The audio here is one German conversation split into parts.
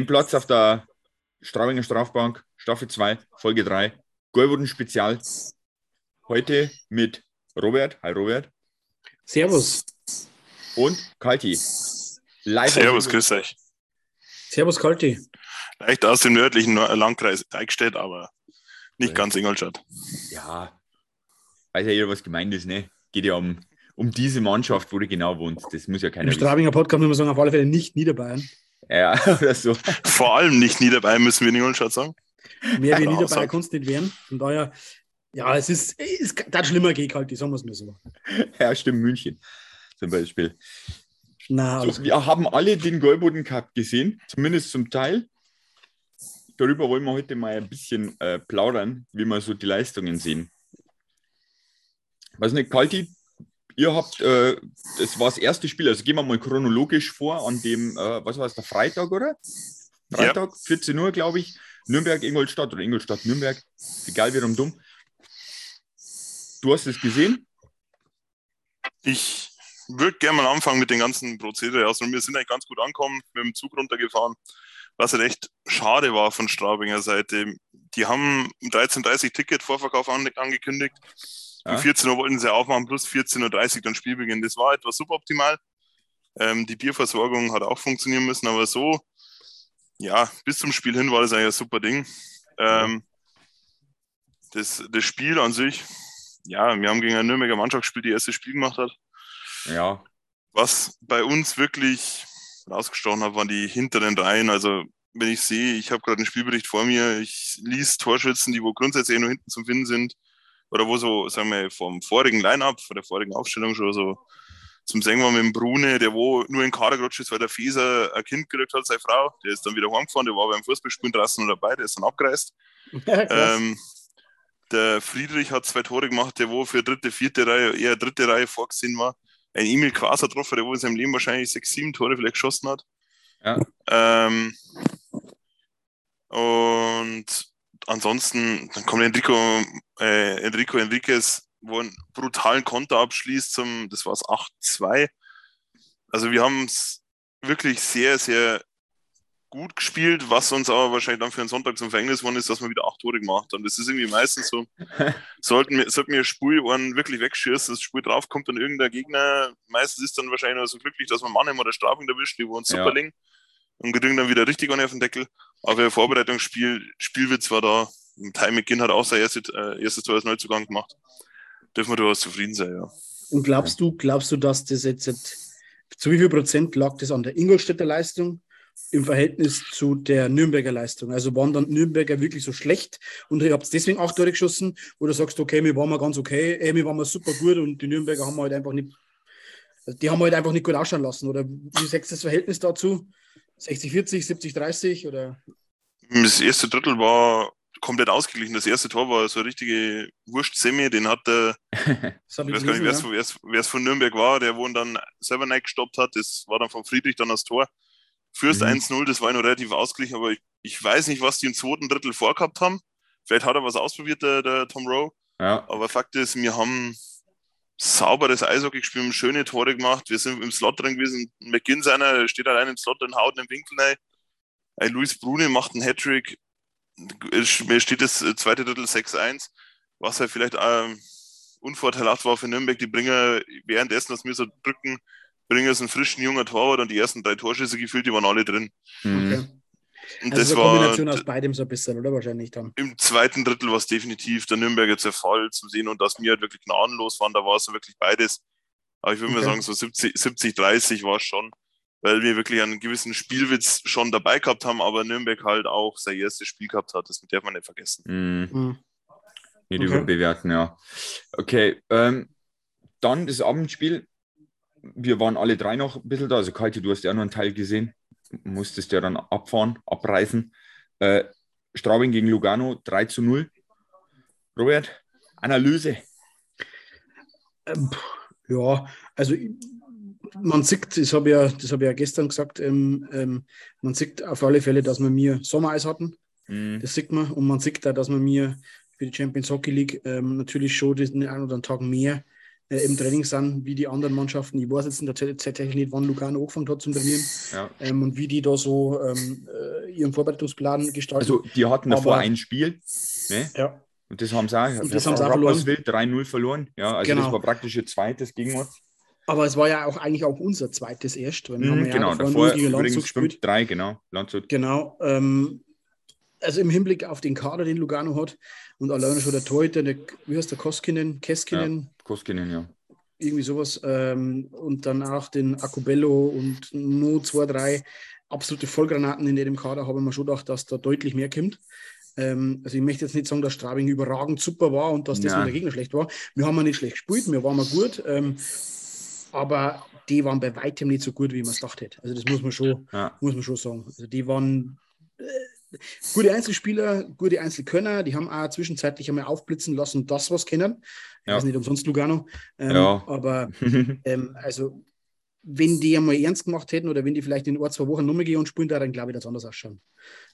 Nehmt Platz auf der Straubinger Strafbank, Staffel 2, Folge 3, Goldwurden Spezial. Heute mit Robert. Hi Robert. Servus. Und Kalti. Live Servus, grüß euch. Servus, Kalti. Leicht aus dem nördlichen Landkreis Eichstätt, aber nicht ganz Ingolstadt. Ja, weiß ja jeder, was gemeint ist, ne? Geht ja um, um diese Mannschaft, wo du genau wohnst. Das muss ja keiner Im Straubinger Podcast muss man sagen, auf alle Fälle nicht Niederbayern. Ja, oder so. Vor allem nicht Niederbayern, müssen wir in Ingolstadt sagen. Mehr wie Niederbayern kannst du nicht werden. Von daher, ja, es ist, es kann schlimmer gehen halt, sagen wir es mal so. Ja, stimmt, München zum Beispiel. Na, so, wir haben alle den Goldboden Cup gesehen, zumindest zum Teil. Darüber wollen wir heute mal ein bisschen äh, plaudern, wie wir so die Leistungen sehen. Was nicht, Kalti, ihr habt, äh, das war das erste Spiel, also gehen wir mal chronologisch vor, an dem, äh, was war es, der Freitag, oder? Freitag, ja. 14 Uhr, glaube ich. Nürnberg, Ingolstadt oder Ingolstadt, Nürnberg. Egal, wie dumm. Du hast es gesehen? Ich würde gerne mal anfangen mit den ganzen Prozedere. Also wir sind eigentlich ganz gut angekommen, mit dem Zug runtergefahren. Was halt echt schade war von Straubinger Seite. Die haben um 13.30 Uhr Ticket-Vorverkauf angekündigt. Ja. Um 14 Uhr wollten sie aufmachen, plus 14.30 Uhr dann Spielbeginn. Das war etwas suboptimal. Ähm, die Bierversorgung hat auch funktionieren müssen, aber so, ja, bis zum Spiel hin war das eigentlich ein super Ding. Ähm, das, das Spiel an sich, ja, wir haben gegen eine Nürnberger Mannschaft gespielt, die erste Spiel gemacht hat. Ja. Was bei uns wirklich rausgestochen hat, waren die hinteren Reihen. Also, wenn ich sehe, ich habe gerade einen Spielbericht vor mir, ich liest Torschützen, die wo grundsätzlich nur hinten zu finden sind, oder wo so, sagen wir, vom vorigen Line-Up, von der vorigen Aufstellung schon so zum Singen war mit dem Brune, der wo nur in Kader gerutscht ist, weil der Feser ein Kind gekriegt hat, seine Frau. Der ist dann wieder heimgefahren, der war beim Fußballspielen draußen dabei, der ist dann abgereist. Ähm, der Friedrich hat zwei Tore gemacht, der wo für dritte, vierte Reihe, eher dritte Reihe vorgesehen war. Ein Emil Quaser getroffen, der wo in seinem Leben wahrscheinlich sechs, sieben Tore vielleicht geschossen hat. Ja. Ähm, und ansonsten, dann kommt Enrico, äh, Enrico Enriquez, wo einen brutalen Konter abschließt zum, das war es 8-2. Also wir haben es wirklich sehr, sehr gut gespielt, was uns aber wahrscheinlich dann für einen Sonntag zum Verhängnis geworden ist, dass wir wieder acht Tore gemacht haben. Das ist irgendwie meistens so. sollten wir, sollten wir Spul wirklich wegschießen, das Spul draufkommt und irgendein Gegner, meistens ist dann wahrscheinlich nur so glücklich, dass man Mannheim oder Strafing erwischt, die wo uns super ja. liegen und kriegen dann wieder richtig auf den Deckel. Aber im Vorbereitungsspiel, Spielwitz war da. Ty McGinn hat auch sein erstes, äh, erstes Tor als Neuzugang gemacht. Dürfen wir durchaus zufrieden sein, ja. Und glaubst du, glaubst du, dass das jetzt, jetzt zu wie viel Prozent lag das an der Ingolstädter Leistung im Verhältnis zu der Nürnberger Leistung? Also waren dann Nürnberger wirklich so schlecht und ihr habt deswegen auch Tore geschossen oder sagst du, okay, wir waren mal ganz okay, ey, wir waren mal super gut und die Nürnberger haben halt einfach nicht, die haben halt einfach nicht gut ausschauen lassen oder wie sagst du das Verhältnis dazu? 60, 40, 70, 30 oder? Das erste Drittel war komplett ausgeglichen. Das erste Tor war so eine richtige Wurst-Semi, den hat der, ich weiß gar nicht, wer es von Nürnberg war, der wo dann selber gestoppt hat. Das war dann von Friedrich dann das Tor. Fürst mhm. 1-0, das war noch relativ ausgeglichen, aber ich, ich, weiß nicht, was die im zweiten Drittel vorgehabt haben. Vielleicht hat er was ausprobiert, der, der Tom Rowe. Ja. Aber Fakt ist, wir haben sauberes Eishockey gespielt, schöne Tore gemacht. Wir sind im Slot drin gewesen. McGinn seiner steht allein im Slot drin, haut in den Winkel rein. Ein Luis Brune macht einen Hattrick. Mir steht das zweite Drittel 6-1, was halt vielleicht ähm, unvorteilhaft war für Nürnberg. Die Bringer, währenddessen, dass wir so drücken, bringen es einen frischen junger Torwart und die ersten drei Torschüsse gefühlt, die waren alle drin. Mhm. Okay. Und also das eine Kombination war, aus beidem so ein bisschen, oder wahrscheinlich dann? Im zweiten Drittel war es definitiv der Nürnberger Zerfall zu sehen und dass wir halt wirklich gnadenlos waren, da war es wirklich beides. Aber ich würde okay. mal sagen, so 70, 70 30 war es schon, weil wir wirklich einen gewissen Spielwitz schon dabei gehabt haben, aber Nürnberg halt auch sein erstes Spiel gehabt hat. Das darf man nicht vergessen. Mhm. Mhm. Nicht okay. überbewerten, ja. Okay, ähm, dann das Abendspiel. Wir waren alle drei noch ein bisschen da. Also, Kalte, du hast ja noch einen Teil gesehen musstest ja dann abfahren, abreisen. Äh, Straubing gegen Lugano 3 zu 0. Robert, Analyse. Ähm, ja, also man sieht, das habe ich, ja, das ich ja gestern gesagt, ähm, ähm, man sieht auf alle Fälle, dass wir mir Sommereis hatten. Mhm. Das sieht man. Und man sieht da, dass wir mir für die Champions Hockey League ähm, natürlich schon den einen oder anderen Tag mehr äh, im Training sind, wie die anderen Mannschaften. Ich weiß jetzt tatsächlich nicht, wann Lugano angefangen hat zum Trainieren Ja. ähm, und wie die da so ähm, äh, ihren Vorbereitungsplan gestalten. Also, die hatten davor Aber- ein Spiel. Ne? ja, Und das haben sie auch. Und das haben sie auch Rapperswil 3-0 verloren. Ja, also Genau. das war praktisch ihr zweites gegen uns. aber es war ja auch eigentlich auch unser zweites erst, weil wir haben Mhm, ja genau, davor davor übrigens gespielt. 5-3, genau. Landshut. Genau. Ähm, also im Hinblick auf den Kader, den Lugano hat und alleine schon der Torhüter, der, wie heißt der, Koskinen, Keskinen, Koskinen, ja. irgendwie sowas. Ähm, und dann auch den Akubello und nur zwei, drei absolute Vollgranaten in dem Kader, habe ich mir schon gedacht, dass da deutlich mehr kommt. Ähm, also ich möchte jetzt nicht sagen, dass Straubing überragend super war und dass das mit der Gegner schlecht war. Wir haben ja nicht schlecht gespielt, wir waren mal gut, ähm, aber die waren bei weitem nicht so gut, wie man es gedacht hätte. Also das muss man schon, ja. muss man schon sagen. Also die waren äh, gute Einzelspieler, gute Einzelkönner, die haben auch zwischenzeitlich einmal aufblitzen lassen, das was kennen. Ich Ja. weiß nicht umsonst Lugano. Ähm, Ja. Aber ähm, also, wenn die einmal ernst gemacht hätten oder wenn die vielleicht in ein, zwei Wochen nochmal gehen und spielen, da, dann glaube ich, das anders ausschauen.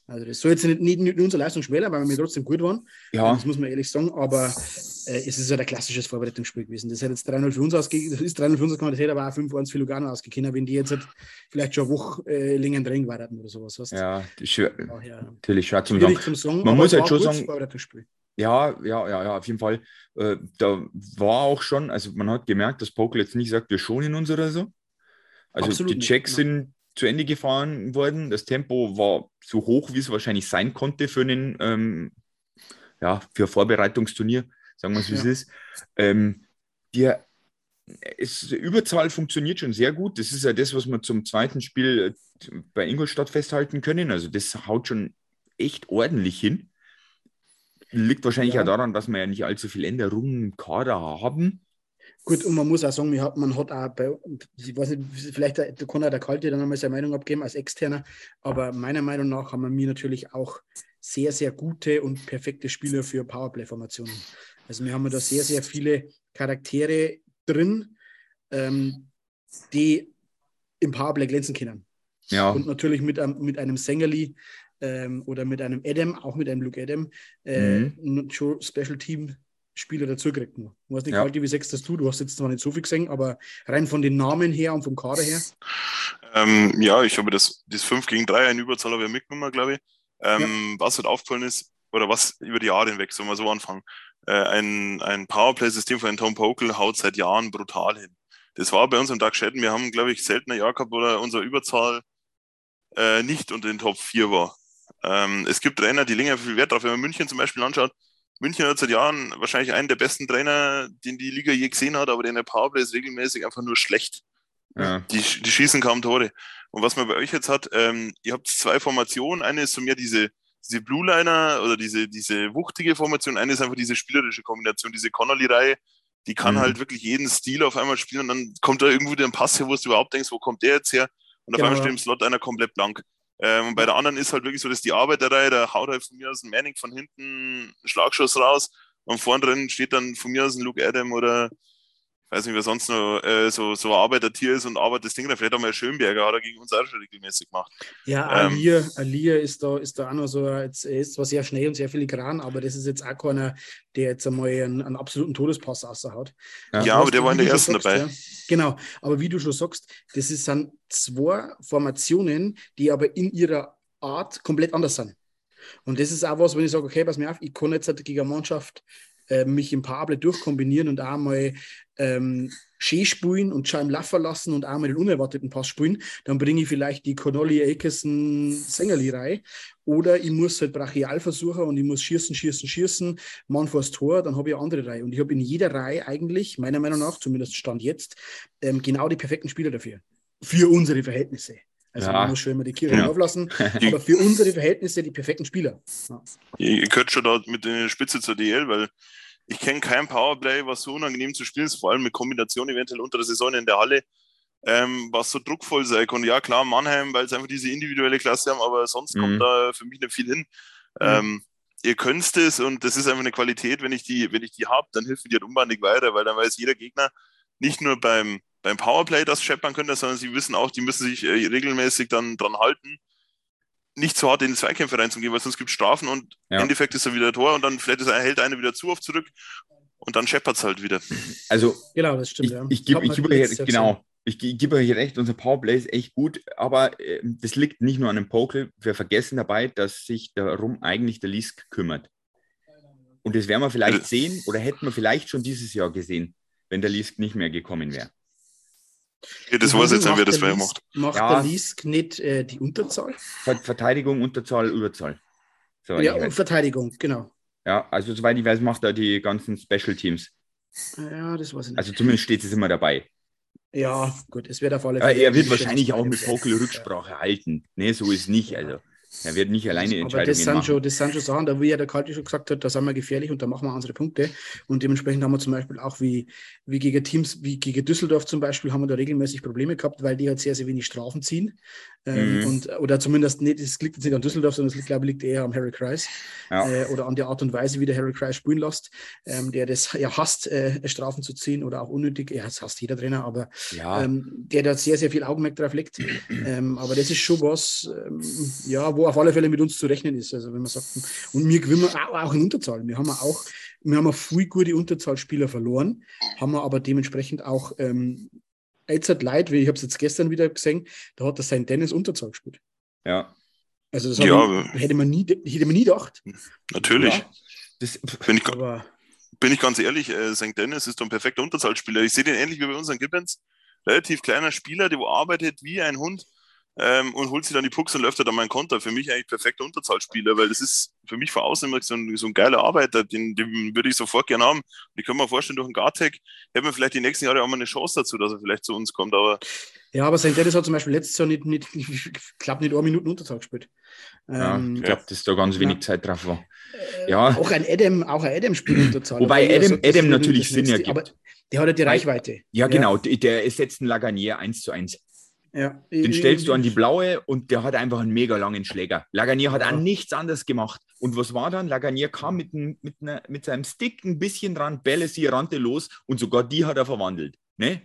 Also, das soll jetzt nicht, nicht, nicht unsere Leistung schmälern, weil wir trotzdem gut waren. ja, Das muss man ehrlich sagen. Aber äh, es ist ja ein klassisches Vorbereitungsspiel gewesen. Das hat jetzt 3-0 für uns ausgegeben. Das ist 3-0 für uns ausgegangen, das hätte aber auch 5-1 für Lugano ausgekommen, wenn die jetzt halt vielleicht schon eine Woche äh, länger Training warten oder sowas. Weißt? ja, schwer, Daher, natürlich schwer zum sagen. zum Sagen. Man muss halt schon sagen- Vorbereitungsspiel. Ja, ja, ja, ja, auf jeden Fall. Äh, da war auch schon, also man hat gemerkt, dass Pokel jetzt nicht sagt, wir schonen uns oder so. Also Absolut die Checks sind zu Ende gefahren worden. Das Tempo war so hoch, wie es wahrscheinlich sein konnte für einen, ähm, ja, für ein Vorbereitungsturnier, sagen wir es, wie es Ja. ist. Ähm, es, die Überzahl funktioniert schon sehr gut. Das ist ja das, was wir zum zweiten Spiel äh, bei Ingolstadt festhalten können. Also das haut schon echt ordentlich hin. Liegt wahrscheinlich Ja. auch daran, dass wir ja nicht allzu viele Änderungen im Kader haben. Gut, und man muss auch sagen, hat, man hat auch bei, ich weiß nicht, vielleicht der- kann auch der Kalte dann einmal seine Meinung abgeben als Externer, aber meiner Meinung nach haben wir mir natürlich auch sehr, sehr gute und perfekte Spieler für Powerplay-Formationen. Also wir haben da sehr, sehr viele Charaktere drin, ähm, die im Powerplay glänzen können. Ja, Und natürlich mit einem, mit einem Sängerli ähm, oder mit einem Adam, auch mit einem Luke Adam, äh, Mhm. Special Team Spieler dazugekriegt. Ich weiß nicht, Ja. Kalti, wie sechst das du? Du hast jetzt zwar nicht so viel gesehen, aber rein von den Namen her und vom Kader her. Ähm, ja, ich habe das, das 5 gegen 3 in Überzahl habe ich mitgenommen, glaube ich. Ähm, Was halt aufgefallen ist, oder was über die Jahre hinweg, sollen wir so anfangen, äh, ein, ein Powerplay-System von Tom Pokel haut seit Jahren brutal hin. Das war bei uns im Doug Shedden, wir haben, glaube ich, selten ein Jahr gehabt, wo unsere Überzahl äh, nicht unter den Top 4 war. Ähm, es gibt Trainer, die länger viel Wert drauf. Wenn man München zum Beispiel anschaut, München hat seit Jahren wahrscheinlich einen der besten Trainer, den die Liga je gesehen hat, aber der in der Powerplay ist regelmäßig einfach nur schlecht. ja, Die, die schießen kaum Tore. Und was man bei euch jetzt hat, ähm, ihr habt zwei Formationen. Eine ist so mehr diese, diese Blue Liner oder diese, diese wuchtige Formation. Eine ist einfach diese spielerische Kombination, diese Connolly-Reihe. Die kann Mhm. halt wirklich jeden Stil auf einmal spielen und dann kommt da irgendwo ein Pass her, wo du überhaupt denkst, wo kommt der jetzt her? Und auf Genau, einmal ja. steht im Slot einer komplett blank. Ähm, und bei der anderen ist halt wirklich so, dass die Arbeiterreihe, da haut halt von mir aus ein Manning von hinten einen Schlagschuss raus und vorn drin steht dann von mir aus ein Luke Adam oder ich weiß nicht, wer sonst noch äh, so, so Arbeitertier ist und arbeitet das Ding. Vielleicht auch mal Schönberger hat er gegen uns auch schon regelmäßig gemacht. Ja, Ähm. Alia, Alia ist da, ist da auch noch so, jetzt, er ist zwar sehr schnell und sehr filigran, aber das ist jetzt auch keiner, der jetzt einmal einen, einen absoluten Todespass raushaut. Ja. Ja, aber der war in der ersten sagst, dabei. Ja, genau, aber wie du schon sagst, das ist, sind zwei Formationen, die aber in ihrer Art komplett anders sind. Und das ist auch was, wenn ich sage, okay, pass mir auf, ich kann jetzt halt gegen eine Mannschaft äh, mich im Pable durchkombinieren und auch mal ähm, schön spielen und schon im Laufen lassen und auch mal den unerwarteten Pass spielen, dann bringe ich vielleicht die Connolly Akerson Sängerli-Reihe oder ich muss halt brachial versuchen und ich muss schießen, schießen, schießen, Mann vors Tor, dann habe ich eine andere Reihe. Und ich habe in jeder Reihe eigentlich, meiner Meinung nach, zumindest Stand jetzt, ähm, genau die perfekten Spieler dafür. Für unsere Verhältnisse. Also Ja. man muss schon immer die Kirche Ja. auflassen, aber für unsere Verhältnisse die perfekten Spieler. Ja. Ihr, gehört schon da mit der Spitze zur DL, weil ich kenne kein Powerplay, was so unangenehm zu spielen ist, vor allem mit Kombination eventuell unter der Saison in der Halle, ähm, was so druckvoll sein kann. Ja, klar, Mannheim, weil sie einfach diese individuelle Klasse haben, aber sonst Mhm. kommt da für mich nicht viel hin. Ähm, ihr könnt es und das ist einfach eine Qualität, wenn ich die, wenn ich die habe, dann hilft mir die halt unbandig weiter, weil dann weiß jeder Gegner nicht nur beim, beim Powerplay das scheppern können, sondern sie wissen auch, die müssen sich äh, regelmäßig dann dran halten, nicht so hart in die Zweikämpfe reinzugehen, weil sonst gibt es Strafen und Ja. im Endeffekt ist er wieder Tor und dann vielleicht ist er, hält einer wieder zu oft zurück. und dann scheppert es halt wieder. Also, Genau, das stimmt. ich, ja. ich gebe Hat ich gebe euch, genau, ich, ich gebe euch recht, unser Powerplay ist echt gut, aber äh, das liegt nicht nur an dem Pokel. Wir vergessen dabei, dass sich darum eigentlich der Lisk kümmert. Und das werden wir vielleicht Ja. sehen oder hätten wir vielleicht schon dieses Jahr gesehen, wenn der Lisk nicht mehr gekommen wäre. Ja, das weiß ich jetzt wer das Lies- macht. Macht Ja. der Lisk nicht äh, die Unterzahl? Ver Verteidigung, Unterzahl, Überzahl. Soweit ja, und. Verteidigung, genau. ja, also soweit ich weiß, macht er die ganzen Special Teams. Ja, das weiß ich nicht. Also zumindest steht es immer dabei. ja, gut, es wird auf alle Ja, Fälle. er wird wahrscheinlich auch mit Pokel Rücksprache halten. Nee, so ist nicht. Also er wird nicht alleine Aber Entscheidungen das sind, machen. schon, das sind schon Sachen, da wie ja der Kalti schon gesagt hat, da sind wir gefährlich und da machen wir unsere Punkte. Und dementsprechend haben wir zum Beispiel auch wie, wie gegen Teams, wie gegen Düsseldorf zum Beispiel, haben wir da regelmäßig Probleme gehabt, weil die halt sehr, sehr wenig Strafen ziehen. Ähm, Mhm. und, oder zumindest nicht, es liegt jetzt nicht an Düsseldorf, sondern es liegt, glaube ich, liegt eher am Harry Kreis Ja. äh, oder an der Art und Weise, wie der Harry Kreis spielen lässt, ähm, der das ja hasst, äh, Strafen zu ziehen oder auch unnötig. Ja, das hasst jeder Trainer, aber Ja, ähm, der da sehr, sehr viel Augenmerk drauf legt. ähm, aber das ist schon was, ähm, ja, wo auf alle Fälle mit uns zu rechnen ist. Also wenn man sagt, und wir gewinnen auch, auch in Unterzahl. Wir haben auch, wir haben viel gute Unterzahlspieler verloren, haben wir aber dementsprechend auch ähm, jetzt hat Leid, wie ich habe es jetzt gestern wieder gesehen, da hat der St. Dennis Unterzahl gespielt. ja. Also das Ja, ich, hätte, man nie, hätte man nie gedacht. Natürlich. Ja. Das, Bin, ich, Aber bin ich ganz ehrlich, äh, St. Dennis ist doch ein perfekter Unterzahlspieler. Ich sehe den ähnlich wie bei unseren Gibbons. Relativ kleiner Spieler, der wo arbeitet wie ein Hund ähm, und holt sich dann die Pucks und läuft dann meinen Konter. Für mich eigentlich perfekter Unterzahlspieler, weil das ist für mich von außen immer so ein, so ein geiler Arbeiter, den, den würde ich sofort gerne haben. Und ich kann mir vorstellen, durch einen Gartec hätten wir vielleicht die nächsten Jahre auch mal eine Chance dazu, dass er vielleicht zu uns kommt. Aber ja, aber St. Dennis hat zum Beispiel letztes Jahr nicht, nicht, ich glaube nicht eine Minute Unterzahl gespielt. ja, Ähm, ich glaube, dass da ganz wenig Zeit drauf war. Äh, Ja. Auch ein Adam, auch ein Adam spielt Unterzahl. Wobei Aber er Adam- Adam natürlich Sinn ergibt. Aber der hat ja die Reichweite. Ja, genau. Der, der ersetzt einen Laganier 1 zu 1. Ja. Den stellst du an die blaue und der hat einfach einen mega langen Schläger. Laganier hat Ja. an nichts anderes gemacht. Und was war dann? Laganier kam mit, einem- mit, einer, mit seinem Stick ein bisschen dran, Bellesi rannte los und sogar die hat er verwandelt. Ne?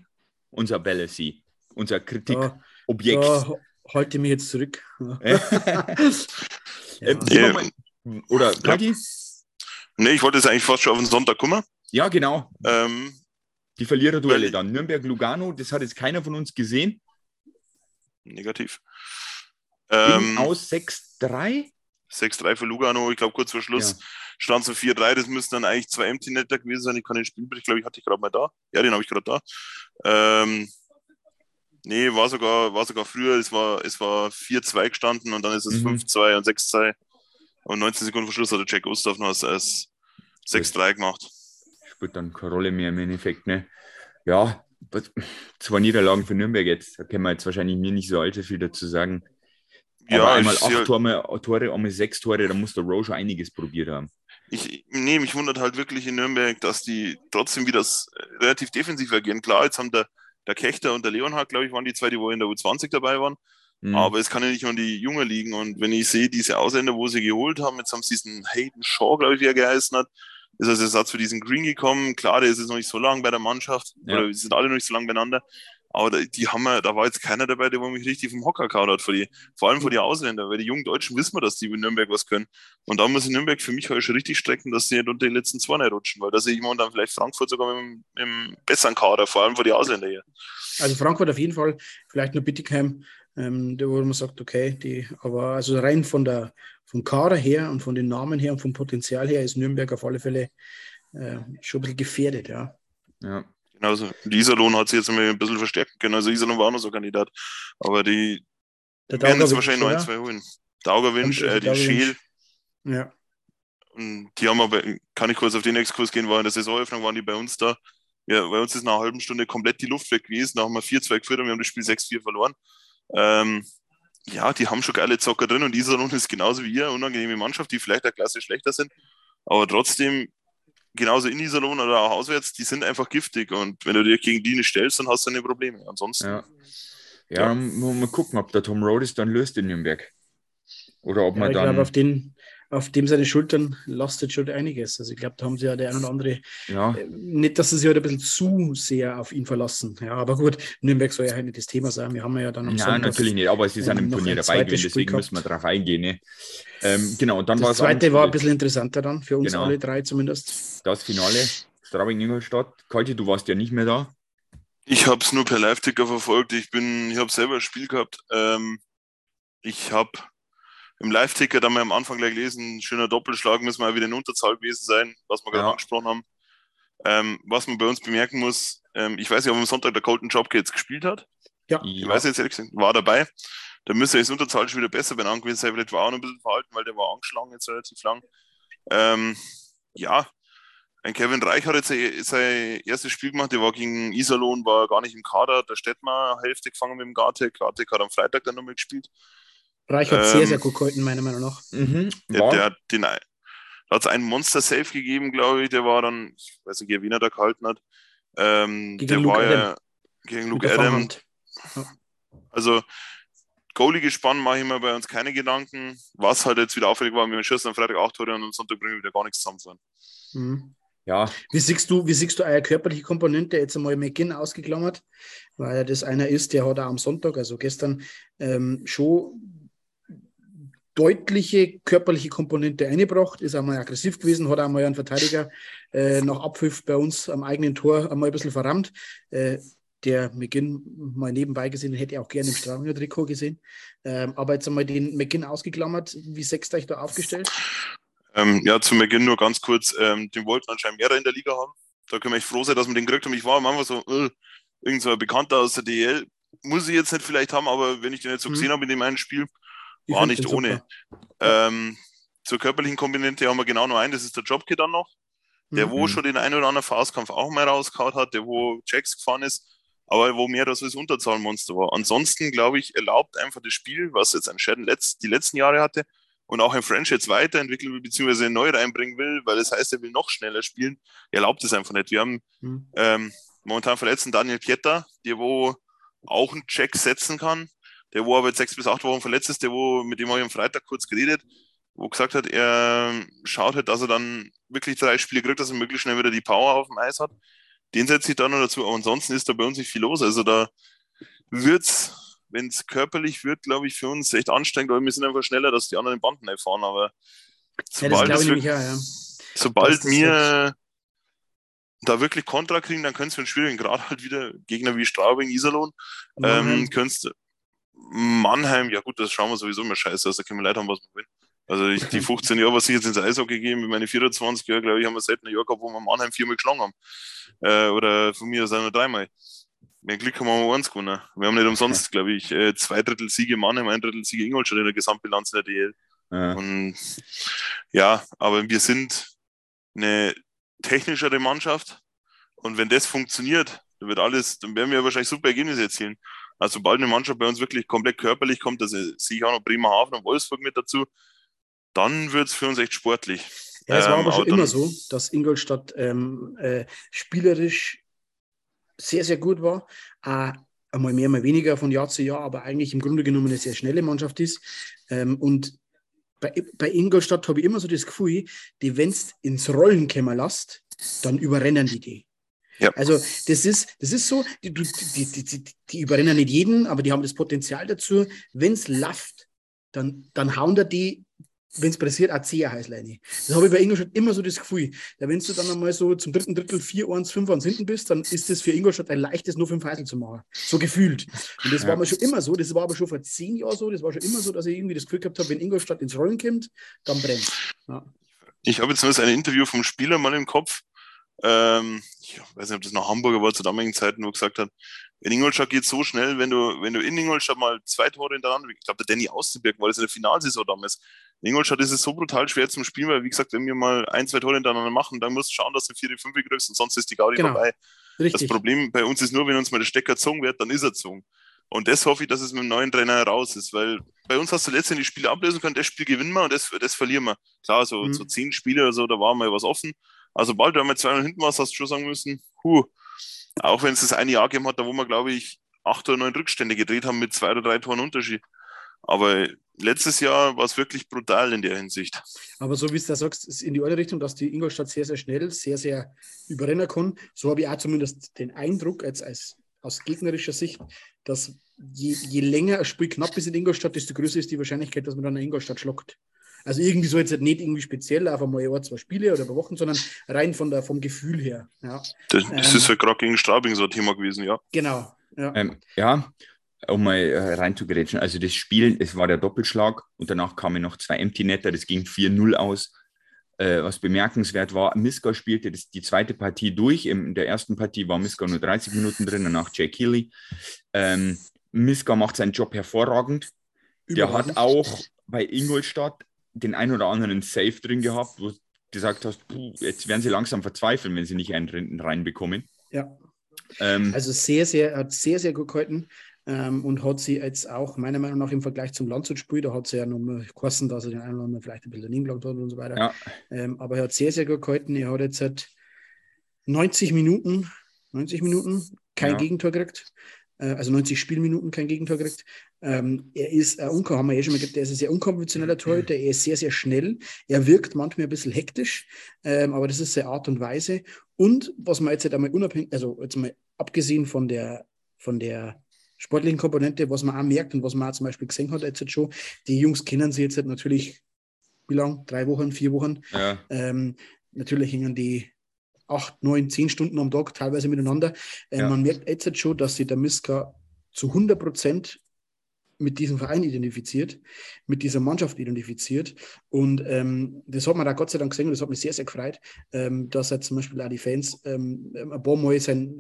Unser Bellesi, unser Kritikobjekt. da halte ich mich jetzt zurück. Ja. Ähm, Ja. Ja. Oder Kalki? nee, ich wollte jetzt eigentlich fast schon auf den Sonntag kommen. Ja, genau. Ähm, Die Verliererduelle dann. Nürnberg-Lugano, das hat jetzt keiner von uns gesehen. Negativ. Ähm, aus 6-3. 6-3 für Lugano, ich glaube kurz vor Schluss stand so 4-3, das müssten dann eigentlich zwei Empty Netter gewesen sein. Ich kann den Spielbericht, glaube ich, hatte ich gerade mal da. Ja, den habe ich gerade da. Ähm, nee, war sogar, war sogar früher, es war, es war 4-2 gestanden und dann ist es Mhm. 5-2 und 6-2. Und 19 Sekunden vor Schluss hat der Jack Gustav noch als, als 6-3 gemacht. Spielt dann keine Rolle mehr im Endeffekt. Ne? Ja, was- zwei Niederlagen für Nürnberg jetzt. Da können wir jetzt wahrscheinlich mir nicht so allzu viel dazu sagen. Aber Ja, einmal ich, acht Tore, Tore, einmal sechs Tore, da muss der Rowe schon einiges probiert haben. ich, nee, mich wundert halt wirklich in Nürnberg, dass die trotzdem wieder relativ defensiv agieren. Klar, jetzt haben der, der Kechter und der Leonhard, glaube ich, waren die zwei, die wohl in der U20 dabei waren. Mhm. Aber es kann ja nicht nur die Jungen liegen. Und wenn ich sehe, diese Ausländer, wo sie geholt haben, jetzt haben sie diesen Hayden Shaw, glaube ich, wie er geheißen hat, ist als Ersatz für diesen Green gekommen. Klar, der ist jetzt noch nicht so lange bei der Mannschaft. Ja. Oder wir sind alle noch nicht so lange beieinander. Aber da- die haben wir, da war jetzt keiner dabei, der mich richtig vom Hocker kaut hat. Vor, die, vor allem vor die Ausländer, weil die jungen Deutschen wissen wir, dass die in Nürnberg was können. Und da muss in Nürnberg für mich heute schon richtig strecken, dass sie nicht unter die letzten zwei nicht rutschen, weil da sehe ich momentan vielleicht Frankfurt sogar mit, dem- mit einem besseren Kader, vor allem vor die Ausländer hier. Also Frankfurt auf jeden Fall, vielleicht nur Bittigheim, ähm, da wo man sagt, okay, die, aber also rein von der vom Kader her und von den Namen her und vom Potenzial her ist Nürnberg auf alle Fälle äh, schon ein bisschen gefährdet, ja. ja. Genauso. Die Iserlohn hat sich jetzt ein bisschen verstärken können. Also Iserlohn war auch noch so ein Kandidat. Aber die Der werden jetzt wahrscheinlich noch ein, zwei holen. Daugerwinsch, äh, die. Scheel. Ja. Und die haben aber, kann ich kurz auf den Exkurs gehen, war in der Saisoneröffnung waren die bei uns da. Ja, bei uns ist nach einer halben Stunde komplett die Luft weg gewesen. Da haben wir 4-2 geführt und wir haben das Spiel 6-4 verloren. Ähm, ja, die haben schon geile Zocker drin und Iserlohn ist genauso wie ihr, eine unangenehme Mannschaft, die vielleicht der Klasse schlechter sind. Aber trotzdem, genauso in Iserlohn oder auch auswärts, die sind einfach giftig. Und wenn du dir gegen die nicht stellst, dann hast du eine Probleme. Ansonsten, Ja, ja, ja. Mal, mal gucken, ob der Tom Rhodes dann löst in Nürnberg. Oder ob ja man ich dann. glaube, auf, den, auf dem seine Schultern lastet schon einiges. Also ich glaube, da haben sie ja der ein oder andere, ja, äh, nicht, dass sie sich halt ein bisschen zu sehr auf ihn verlassen. Ja, aber gut, Nürnberg soll ja halt nicht das Thema sein. Wir haben ja dann am Nein, Sonntag natürlich nicht, aber sind ähm, im noch Turnier ein dabei gewesen, deswegen müssen wir gehabt. darauf eingehen. Ne? Ähm, genau, und dann war Das es zweite war ein bisschen interessanter dann, für uns Genau. alle drei zumindest. das Finale. Straubing Ingolstadt. Kalte, du warst ja nicht mehr da. Ich habe es nur per Live-Ticker verfolgt. Ich bin, ich habe selber ein Spiel gehabt. Ähm, ich habe im Live-Ticker da mal am Anfang gleich gelesen, schöner Doppelschlag, müssen wir wieder in Unterzahl gewesen sein, was wir gerade Ja. angesprochen haben. Ähm, was man bei uns bemerken muss, ähm, ich weiß nicht, ob am Sonntag der Colton Jobke jetzt gespielt hat. Ja, Ich weiß jetzt ehrlich gesagt, war dabei. Da müsste das Unterzahl schon wieder besser werden gewesen sein. Vielleicht war er auch noch ein bisschen verhalten, weil der war angeschlagen jetzt relativ lang. Ähm, ja, ein Kevin Reich hat jetzt sein- erstes Spiel gemacht. Der war gegen Iserlohn, war gar nicht im Kader. Da Stettmar Hälfte gefangen mit dem Gartek. Gartek hat am Freitag dann nochmal gespielt. Reich hat sehr, Ähm, sehr gut gehalten, meiner Meinung nach. Mhm. Der, War, der hat den, da hat es einen Monster-Safe gegeben, glaube ich. Der war dann, ich weiß nicht, wen er da gehalten hat. Ähm, Gegen der Luke war ja Adam. gegen Mit Luke der Adam. Also Goalie-Gespann mache ich mir bei uns keine Gedanken. Was halt jetzt wieder auffällig war, wir schießen am Freitag acht Tore und am Sonntag bringen wir wieder gar nichts zusammen. Mhm. ja, Wie siehst du, wie siehst du eine körperliche Komponente jetzt einmal McGinn ausgeklammert, weil das einer ist, der hat auch am Sonntag, also gestern, ähm, schon deutliche körperliche Komponente eingebracht, ist einmal aggressiv gewesen, hat einmal einen Verteidiger äh, nach Abpfiff bei uns am eigenen Tor einmal ein bisschen verrammt. Äh, der McGinn mal nebenbei gesehen, hätte ich auch gerne im Straubinger Trikot gesehen. Ähm, aber jetzt einmal den McGinn ausgeklammert. Wie sechst euch da aufgestellt? Ähm, ja, zu Beginn nur ganz kurz, ähm, den wollten anscheinend mehrere in der Liga haben. Da können wir echt froh sein, dass wir den gekriegt haben. Ich war am Anfang so, äh, irgend so ein Bekannter aus der DL. Muss ich jetzt nicht vielleicht haben, aber wenn ich den jetzt so Mhm. gesehen habe in dem einen Spiel, Ich war nicht ohne. Ähm, zur körperlichen Komponente haben wir genau nur einen, das ist der Jobkit dann noch. Der, Mhm. wo schon den einen oder anderen Faustkampf auch mal rausgehauen hat, der, wo Jacks gefahren ist, aber wo mehr das als Unterzahlmonster war. Ansonsten, glaube ich, erlaubt einfach das Spiel, was jetzt ein Shadden letzt, die letzten Jahre hatte und auch ein French jetzt weiterentwickeln will, beziehungsweise neu reinbringen will, weil das heißt, er will noch schneller spielen, erlaubt es einfach nicht. Wir haben Mhm. ähm, momentan verletzten Daniel Pietta, der wo auch einen Check setzen kann, der wo aber jetzt sechs bis acht Wochen verletzt ist, der wo, mit dem habe ich am Freitag kurz geredet, wo gesagt hat, er schaut halt, dass er dann wirklich drei Spiele kriegt, dass er möglichst schnell wieder die Power auf dem Eis hat. Den setze ich dann noch dazu, aber ansonsten ist da bei uns nicht viel los. Also da wird's, wenn es körperlich wird, glaube ich, für uns echt anstrengend, weil wir sind einfach schneller, dass die anderen den Banden nicht fahren, aber Ja, das sobald, es ich nämlich wirklich- auch, ja. sobald das wir da wirklich Kontra kriegen, dann können es für einen schwierigen Grad halt wieder Gegner wie Straubing, Iserlohn, ähm, könntest Mannheim, ja gut, das schauen wir sowieso immer scheiße aus, da können wir leid haben, was wir wollen. Also ich, die 15 Jahre, was ich jetzt ins Eishockey gegeben, meine 24 Jahre, glaube ich, haben wir selten ein Jahr gehabt, wo wir Mannheim viermal geschlagen haben. Äh, oder von mir aus auch nur dreimal. Mit Glück haben wir mal eins gewonnen. Wir haben nicht umsonst, glaube ich, äh, zwei Drittel Siege Mannheim, ein Drittel Siege Ingolstadt in der Gesamtbilanz in der DL. ja. Und ja, aber wir sind eine technischere Mannschaft. Und wenn das funktioniert, dann wird alles, dann werden wir wahrscheinlich super Ergebnisse erzielen. Also sobald eine Mannschaft bei uns wirklich komplett körperlich kommt, also sehe ich auch noch Bremerhaven und Wolfsburg mit dazu, dann wird es für uns echt sportlich. Ja, es war Ähm, aber schon immer so, dass Ingolstadt ähm, äh, spielerisch sehr, sehr gut war. Äh, einmal mehr, mal weniger von Jahr zu Jahr, aber eigentlich im Grunde genommen eine sehr schnelle Mannschaft ist. Ähm, und bei, bei Ingolstadt habe ich immer so das Gefühl, die, wenn es ins Rollen kommen lässt, dann überrennen die die. Ja. Also das ist, das ist so, die, die, die, die, überrennen nicht jeden, aber die haben das Potenzial dazu. Wenn es läuft, dann, dann hauen da die, wenn es passiert, auch zehn Heißleine. Das habe ich bei Ingolstadt immer so das Gefühl. Ja, wenn du dann einmal so zum dritten Drittel 4-1, 5-1 hinten bist, dann ist das für Ingolstadt ein leichtes, nur fünf Heißel zu machen. So gefühlt. Und das Ja. war mir schon immer so. Das war aber schon vor zehn Jahren so. Das war schon immer so, dass ich irgendwie das Gefühl gehabt habe, wenn Ingolstadt ins Rollen kommt, dann brennt ja. Ich habe jetzt nur ein Interview vom Spieler mal im Kopf. Ähm, ich weiß nicht, ob das nach Hamburger war zu damaligen Zeiten, wo er gesagt hat, in Ingolstadt geht so schnell, wenn du, wenn du in Ingolstadt mal zwei Tore hintereinander, ich glaube, der Danny Austenberg war das in der Finalsaison damals. In Ingolstadt ist es so brutal schwer zum Spielen, weil, wie gesagt, wenn wir mal ein, zwei Tore hintereinander machen, dann musst du schauen, dass du vier, fünf kriegst und sonst ist die Gaudi Genau. vorbei. Das Richtig. Problem bei uns ist nur, wenn uns mal der Stecker gezogen wird, dann ist er gezogen. Und das hoffe ich, dass es mit dem neuen Trainer raus ist, weil bei uns hast du letztendlich die Spiele ablösen können, das Spiel gewinnen wir und das, das verlieren wir. Klar, so, Mhm. so zehn Spiele oder so, da war mal was offen. Also bald, wenn wir zwei hinten warst, hast du schon sagen müssen, huh, auch wenn es das eine Jahr gegeben hat, da wo wir, glaube ich, acht oder neun Rückstände gedreht haben mit zwei oder drei Toren Unterschied. Aber letztes Jahr war es wirklich brutal in der Hinsicht. Aber so wie du da sagst, ist in die andere Richtung, dass die Ingolstadt sehr, sehr schnell, sehr, sehr überrennen kann. So habe ich auch zumindest den Eindruck, jetzt als, aus gegnerischer Sicht, dass je, je länger ein Spiel knapp ist in Ingolstadt, desto größer ist die Wahrscheinlichkeit, dass man dann eine Ingolstadt schluckt. Also irgendwie so jetzt nicht irgendwie speziell auf einmal ein, zwei Spiele oder Wochen, sondern rein von der, vom Gefühl her. Ja, Das, das Ähm. ist ja gerade gegen Straubing so ein Thema gewesen, ja. genau. Ja. Ähm, ja, um mal äh, reinzugerätschen. Also das Spiel, es war der Doppelschlag und danach kamen noch zwei Empty Netter, das ging 4-0 aus. Äh, was bemerkenswert war, Miska spielte das, die zweite Partie durch. In der ersten Partie war Miska nur 30 Minuten drin, danach Jack Healy. Ähm, Miska macht seinen Job hervorragend. Der hat auch bei Ingolstadt den ein oder anderen Safe drin gehabt, wo du gesagt hast, puh, jetzt werden sie langsam verzweifeln, wenn sie nicht einen drin- reinbekommen. Ja. Ähm, Also sehr, sehr, hat sehr, sehr gut gehalten ähm, und hat sie jetzt auch meiner Meinung nach im Vergleich zum Landshutspiel, da hat sie ja noch mal gekostet, dass er den einen oder anderen vielleicht ein bisschen daneben gelegt hat und so weiter. ja, Ähm, aber er hat sehr, sehr gut gehalten. Er hat jetzt seit 90 Minuten, 90 Minuten kein Ja. Gegentor gekriegt. Äh, Also 90 Spielminuten kein Gegentor gekriegt. Ähm, er ist, äh, unko- haben wir eh schon mal gesagt, er ist ein sehr unkonventioneller Torhüter. Er ist sehr, sehr schnell. Er wirkt manchmal ein bisschen hektisch, ähm, aber das ist seine Art und Weise. Und was man jetzt halt einmal unabhängig, also jetzt mal abgesehen von der, von der sportlichen Komponente, was man auch merkt und was man auch zum Beispiel gesehen hat jetzt schon, die Jungs kennen sie jetzt halt natürlich, wie lang? Drei Wochen, vier Wochen. ja, Ähm, natürlich hängen die acht, neun, zehn Stunden am Tag teilweise miteinander. Ähm, Ja. Man merkt jetzt schon, dass sich der Miska zu 100 Prozent mit diesem Verein identifiziert, mit dieser Mannschaft identifiziert. Und ähm, das hat man da Gott sei Dank gesehen und das hat mich sehr, sehr gefreut, ähm, dass er zum Beispiel auch die Fans ähm, ein paar Mal sein,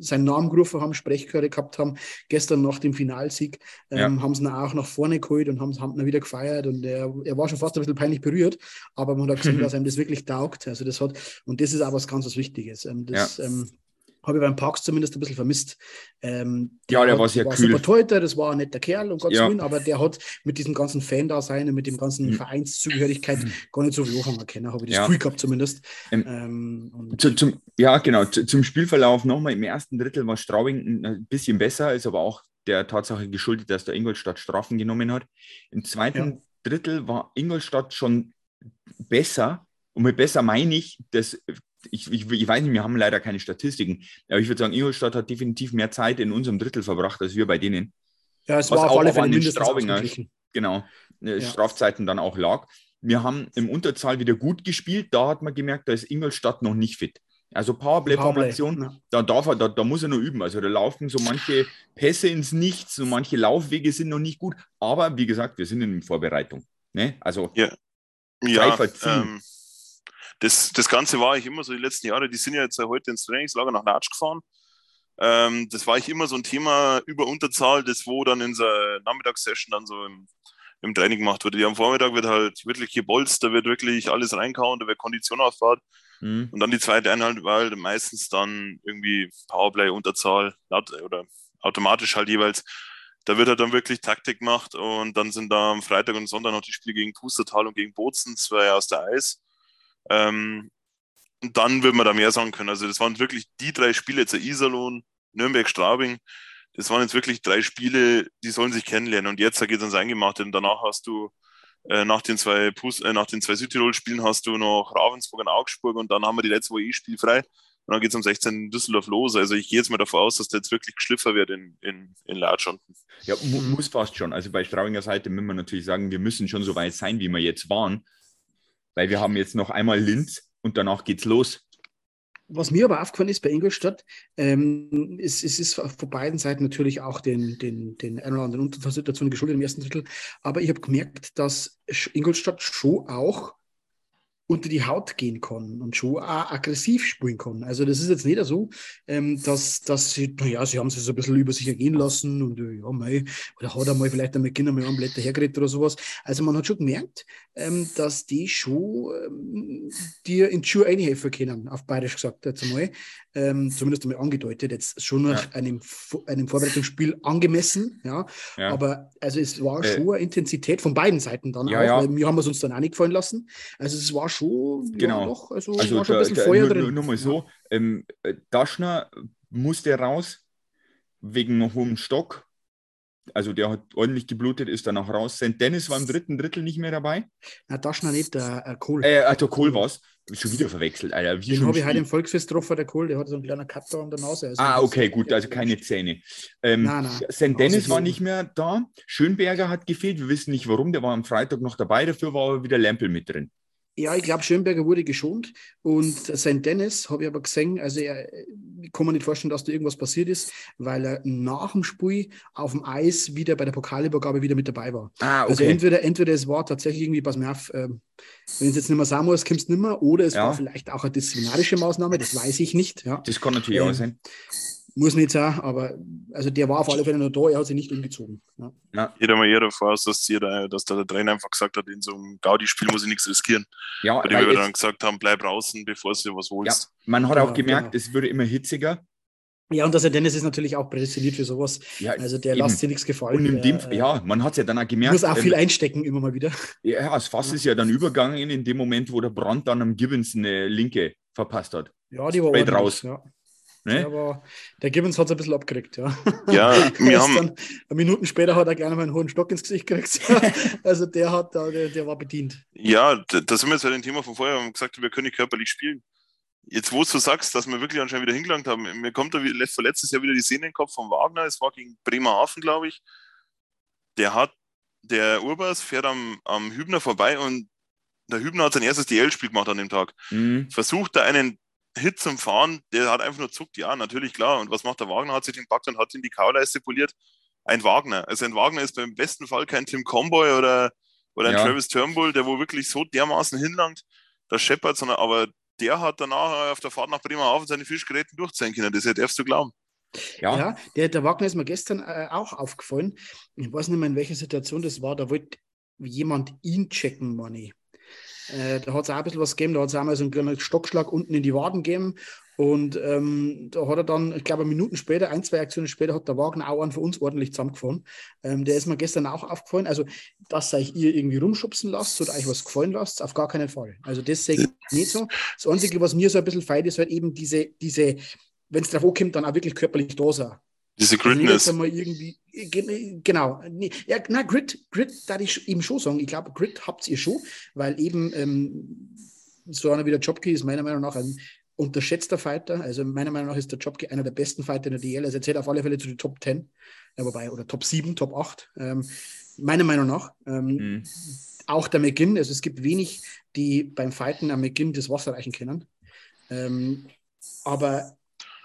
seinen Namen gerufen haben, Sprechchöre gehabt haben. Gestern nach dem Finalsieg ähm, haben sie ihn auch nach vorne geholt und haben, haben ihn wieder gefeiert. Und er, er war schon fast ein bisschen peinlich berührt, aber man hat gesehen, Mhm. dass ihm das wirklich taugt. Also das hat, und das ist auch was ganz was Wichtiges. Ähm, das ähm, habe ich beim Parks zumindest ein bisschen vermisst. Ähm, Ja, der hat- war sehr war kühl. super Torhüter, das war ein netter Kerl, um Gottes Ja. Willen, aber der hat mit diesem ganzen Fan-Dasein und mit dem ganzen Mhm. Vereinszugehörigkeit gar nicht so viel anfangen können, habe ich das Ja. Gefühl gehabt zumindest. Ähm, Ähm, Zu, zum, ja, genau. Zu, zum Spielverlauf nochmal. Im ersten Drittel war Straubing ein bisschen besser, ist aber auch der Tatsache geschuldet, dass der Ingolstadt Strafen genommen hat. Im zweiten Ja. Drittel war Ingolstadt schon besser. Und mit besser meine ich, dass ich, ich, ich weiß nicht, wir haben leider keine Statistiken, aber ich würde sagen, Ingolstadt hat definitiv mehr Zeit in unserem Drittel verbracht als wir bei denen. ja, es was war auf auch alle an Fälle den Straubinger. Genau, äh, Ja. Strafzeiten dann auch lag. Wir haben im Unterzahl wieder gut gespielt. Da hat man gemerkt, da ist Ingolstadt noch nicht fit. Also Powerplay-Formation, Ja. da, darf er, da, da muss er noch üben. Also da laufen so manche Pässe ins Nichts, so manche Laufwege sind noch nicht gut. Aber wie gesagt, wir sind in Vorbereitung. Ne? Also Ja, verziehen. ähm, das, das Ganze war ich immer so die letzten Jahre. Die sind ja jetzt heute ins Trainingslager nach Latsch gefahren. Ähm, das war ich immer so ein Thema über Unterzahl, das wo dann in der Nachmittagssession dann so im, im Training gemacht wurde. Die am Vormittag wird halt wirklich gebolzt, da wird wirklich alles reinkauen, da wird Kondition aufgebaut. hm, Und dann die zweite Einheit war halt meistens dann irgendwie Powerplay, Unterzahl oder automatisch halt jeweils. Da wird halt dann wirklich Taktik gemacht und dann sind da am Freitag und Sonntag noch die Spiele gegen Pustertal und gegen Bozen, zwei aus der Eis. Ähm, und dann wird man da mehr sagen können. Also das waren wirklich die drei Spiele, jetzt Iserlohn, Nürnberg, Straubing. Das waren jetzt wirklich drei Spiele, die sollen sich kennenlernen. Und jetzt geht es ans Eingemachte. Und danach hast du äh, nach den zwei äh, zwei Südtirol-Spielen hast du noch Ravensburg und Augsburg und dann haben wir die letzte Woche eh spielfrei. Und dann geht es am 16. in Düsseldorf los. Also ich gehe jetzt mal davon aus, dass der jetzt wirklich geschliffen wird in, in, in Latschanden. ja, mu muss fast schon. Also bei Straubinger Seite müssen wir natürlich sagen, wir müssen schon so weit sein, wie wir jetzt waren. Weil wir haben jetzt noch einmal Linz und danach geht's los. Was mir aber aufgefallen ist bei Ingolstadt, ähm, es, es ist von beiden Seiten natürlich auch den, den, den ein oder anderen Untersituationen geschuldet im ersten Drittel, aber ich habe gemerkt, dass Ingolstadt schon auch unter die Haut gehen kann und schon auch aggressiv spielen kann. Also das ist jetzt nicht so, ähm, dass, dass sie, naja, sie haben es so ein bisschen über sich ergehen lassen und äh, ja, mei, oder hat er mal vielleicht einmal Kinder mal einen Blätter hergeredet oder sowas. Also man hat schon gemerkt, ähm, dass die schon ähm, dir in die Schuhe einhelfen können, auf bayerisch gesagt jetzt einmal. Ähm, zumindest einmal angedeutet, jetzt schon nach Ja. einem, einem Vorbereitungsspiel angemessen, ja. Ja. Aber also es war Äh, schon eine Intensität von beiden Seiten dann Ja, auch, ja. weil wir haben es uns dann auch nicht gefallen lassen. Also es war schon, Genau. ja, doch, also, Also war schon ein da, bisschen da, Feuer nur, drin. nur, nur mal so, ähm, äh, Daschner musste raus wegen hohem Stock. Also der hat ordentlich geblutet, ist danach raus. St. Dennis war im dritten Drittel nicht mehr dabei. Na, Daschner nicht, der äh, Kohl. Äh, also Kohl war's. schon wieder verwechselt, Alter. Wie Den schon habe ich heute im Volksfest getroffen, der Kohl, der hat so einen kleinen Cutter an der Nase. Also Ah, okay, gut, also keine Zähne. Ähm, Nein, nein. St. Dennis war nicht mehr da. Schönberger hat gefehlt. Wir wissen nicht warum. Der war am Freitag noch dabei. Dafür war aber wieder Lempel mit drin. Ja, ich glaube, Schönberger wurde geschont und St. Dennis habe ich aber gesehen, also er, ich kann mir nicht vorstellen, dass da irgendwas passiert ist, weil er nach dem Spiel auf dem Eis wieder bei der Pokalübergabe wieder mit dabei war. Ah, Also okay. entweder, entweder es war tatsächlich irgendwie, pass mir auf, ähm, wenn es jetzt nicht mehr sein muss, kommst du nicht mehr, oder es Ja. war vielleicht auch eine disziplinarische Maßnahme, das weiß ich nicht. Ja. das kann natürlich Ähm, auch sein. Muss nicht sein, aber also der war auf alle Fälle noch da, er hat sich nicht umgezogen. Ja. Jeder mal eher davor aus, dass, jeder, dass da der Trainer einfach gesagt hat, in so einem Gaudi-Spiel muss ich nichts riskieren. Ja, Bei dem weil wir dann gesagt haben, bleib draußen, bevor du dir was ja, holst. man hat auch gemerkt, genau. es würde immer hitziger. ja, und der St. Dennis ist natürlich auch prädestiniert für sowas. Ja, Also der eben. lässt sich nichts gefallen. Und in dem, der, äh, ja, man hat es ja dann auch gemerkt. muss auch ähm, viel einstecken, immer mal wieder. Ja, das Fass ist ja dann übergegangen in dem Moment, wo der Brand dann am Gibbons eine linke verpasst hat. Ja, die war ordentlich, raus. Ja. Ne? Der, war, der Gibbons hat es ein bisschen abgekriegt, ja. Ja, wir haben, dann, Minuten später hat er gerne mal einen hohen Stock ins Gesicht gekriegt. also der hat da, der, der war bedient. ja, da, da sind wir jetzt bei dem Thema von vorher, wir haben gesagt, wir können nicht körperlich spielen. Jetzt, wo du sagst, dass wir wirklich anscheinend wieder hingelangt haben, mir kommt da wie- vor letztes Jahr wieder die Szene in den Kopf von Wagner, es war gegen Bremerhaven, glaube ich. Der hat, der Urbers fährt am, am Hübner vorbei und der Hübner hat sein erstes DL-Spiel gemacht an dem Tag. Mhm. versucht da einen Hit zum Fahren, der hat einfach nur zuckt, ja, natürlich, klar. Und was macht der Wagner? Hat sich den packt und hat ihn die Kauleiste poliert. Ein Wagner. Also ein Wagner ist beim besten Fall kein Tim Comboy oder, oder ein Ja. Travis Turnbull, der wo wirklich so dermaßen hinlangt, das scheppert, sondern aber der hat danach auf der Fahrt nach Bremerhaven seine Fischgeräten durchziehen können. Das darfst du glauben. Ja, Ja, der, der Wagner ist mir gestern äh, auch aufgefallen. Ich weiß nicht mehr, in welcher Situation das war. Da wollte jemand ihn checken, Manni. Äh, da hat es auch ein bisschen was gegeben. Da hat es einmal so einen kleinen Stockschlag unten in die Waden gegeben. Und ähm, da hat er dann, ich glaube, Minuten später, ein, zwei Aktionen später, hat der Wagner auch einen für uns ordentlich zusammengefahren. Ähm, der ist mir gestern auch aufgefallen. Also, dass euch ihr irgendwie rumschubsen lasst oder euch was gefallen lasst, auf gar keinen Fall. Also, das sehe ich nicht so. Das Einzige, was mir so ein bisschen feilt, ist halt eben diese, diese wenn es drauf ankommt, dann auch wirklich körperlich da sein. Diese Also Gritness. einmal irgendwie, ge- genau, nee, ja, na, Grit, Grit, da ich eben schon sagen, ich glaube, Grit habt ihr schon, weil eben ähm, so einer wie der Jobke ist meiner Meinung nach ein unterschätzter Fighter, also meiner Meinung nach ist der Jobke einer der besten Fighter in der DL, also er zählt auf alle Fälle zu den Top 10, ja, wobei, oder Top 7, Top 8, ähm, meiner Meinung nach. Ähm, Mhm. auch der McGinn, also es gibt wenig, die beim Fighten am McGinn das Wasser reichen können. Ähm, aber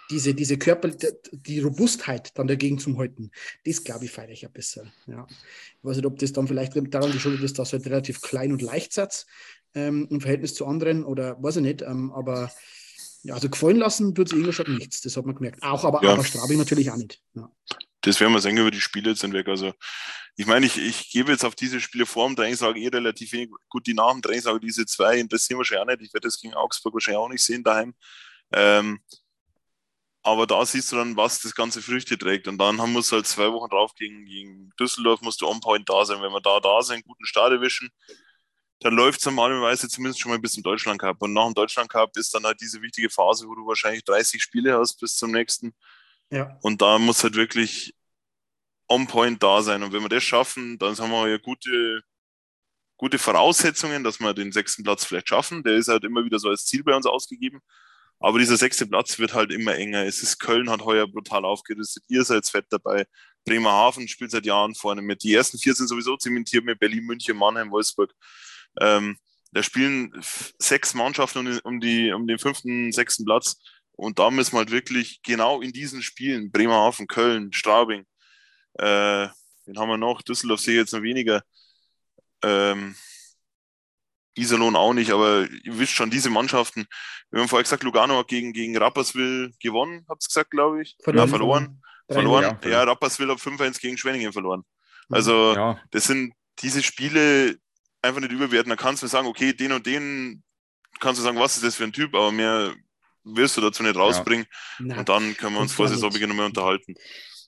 diese, diese Körper, die, Robustheit dann dagegen zum Halten, das glaube ich feiere ich ein bisschen. Ja. Ich weiß nicht, ob das dann vielleicht daran geschuldet ist, dass halt relativ klein und leicht satz ähm, im Verhältnis zu anderen oder weiß ich nicht, ähm, aber ja, also gefallen lassen tut es Ingolstadt nichts, das hat man gemerkt. Auch, aber, Ja. aber Straubing natürlich auch nicht. Ja. Das werden wir sehen über die Spiele jetzt hinweg. Also, ich meine, ich, ich gebe jetzt auf diese Spiele vor dem Trainingslager eh relativ wenig. Gut, die nach dem Trainingslager, diese zwei interessieren wahrscheinlich auch nicht. Ich werde das gegen Augsburg wahrscheinlich auch nicht sehen daheim. Ähm, aber da siehst du dann, was das ganze Früchte trägt. Und dann haben wir es halt zwei Wochen drauf gegen, gegen Düsseldorf, musst du on point da sein. Wenn wir da da sind, guten Start erwischen, dann läuft es normalerweise zumindest schon mal bis zum Deutschland Cup. Und nach dem Deutschland Cup ist dann halt diese wichtige Phase, wo du wahrscheinlich 30 Spiele hast bis zum nächsten. Ja. Und da muss halt wirklich on point da sein. Und wenn wir das schaffen, dann haben wir ja gute, gute Voraussetzungen, dass wir den sechsten Platz vielleicht schaffen. Der ist halt immer wieder so als Ziel bei uns ausgegeben. Aber dieser sechste Platz wird halt immer enger. Es ist Köln hat heuer brutal aufgerüstet. Ihr seid fett dabei. Bremerhaven spielt seit Jahren vorne mit. Die ersten vier sind sowieso zementiert mit Berlin, München, Mannheim, Wolfsburg. Ähm, da spielen sechs Mannschaften um, den- die, um den fünften, sechsten Platz. Und da müssen wir halt wirklich genau in diesen Spielen, Bremerhaven, Köln, Straubing, äh, wen haben wir noch? Düsseldorf sehe ich jetzt noch weniger. Ähm, Iserlohn auch nicht, aber ihr wisst schon, diese Mannschaften, wir haben vorher gesagt, Lugano hat gegen, gegen Rapperswil gewonnen, habt ihr gesagt, glaube ich. Verloren, ja, verloren. Drei- Verloren. Ja, Ja, verloren. Rapperswil hat 5-1 gegen Schwenningen verloren. Also, ja. das sind diese Spiele einfach nicht überwerten. Da kannst du sagen, okay, den und den kannst du sagen, was ist das für ein Typ, aber mehr wirst du dazu nicht rausbringen. Na, Und dann können wir uns vor. Saisonbeginn nochmal unterhalten.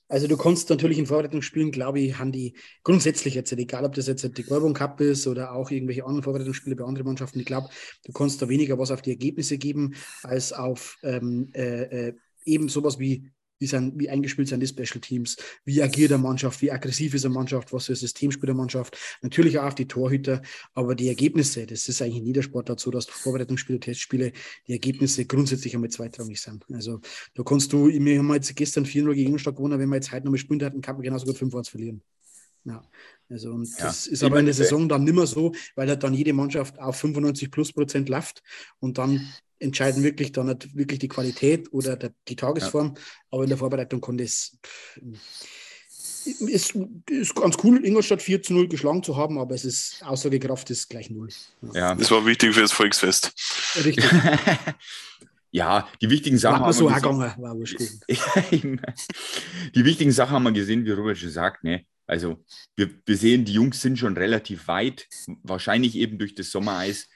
Also du kannst natürlich in Vorbereitungsspielen, glaube ich, haben die grundsätzlich jetzt, egal ob das jetzt die Gorbon Cup ist oder auch irgendwelche anderen Vorbereitungsspiele bei anderen Mannschaften, ich glaube, du kannst da weniger was auf die Ergebnisse geben, als auf ähm, äh, äh, eben sowas wie wie, sind, wie eingespielt sind die Special Teams, wie agiert der Mannschaft, wie aggressiv ist der Mannschaft, was für ein System spielt der Mannschaft. Natürlich auch die Torhüter, aber die Ergebnisse, das ist eigentlich in jeder Sport dazu, dass Vorbereitungsspiele, Testspiele, die Ergebnisse grundsätzlich einmal zweitrangig sind. Also da kannst du, wir haben jetzt gestern 4-0 gegen Ingolstadt gewonnen, wenn wir jetzt heute noch mal spielen hätten, kann man genauso gut 5-1 verlieren. Ja, also und ja. das ist aber in der Saison dann nicht mehr so, weil halt dann jede Mannschaft auf 95 plus Prozent läuft und dann entscheiden wirklich dann nicht wirklich die Qualität oder der, die Tagesform, ja. aber in der Vorbereitung konnte es ist, ist ganz cool, Ingolstadt 4 zu 0 geschlagen zu haben, aber es ist Aussagekraft ist gleich null. Ja, ja das war wichtig für das Volksfest. Richtig. ja, die wichtigen Sachen haben so wir gesehen. die wichtigen Sachen haben wir gesehen, wie Robert schon sagt. Ne? Also wir, wir sehen, die Jungs sind schon relativ weit, wahrscheinlich eben durch das Sommereis.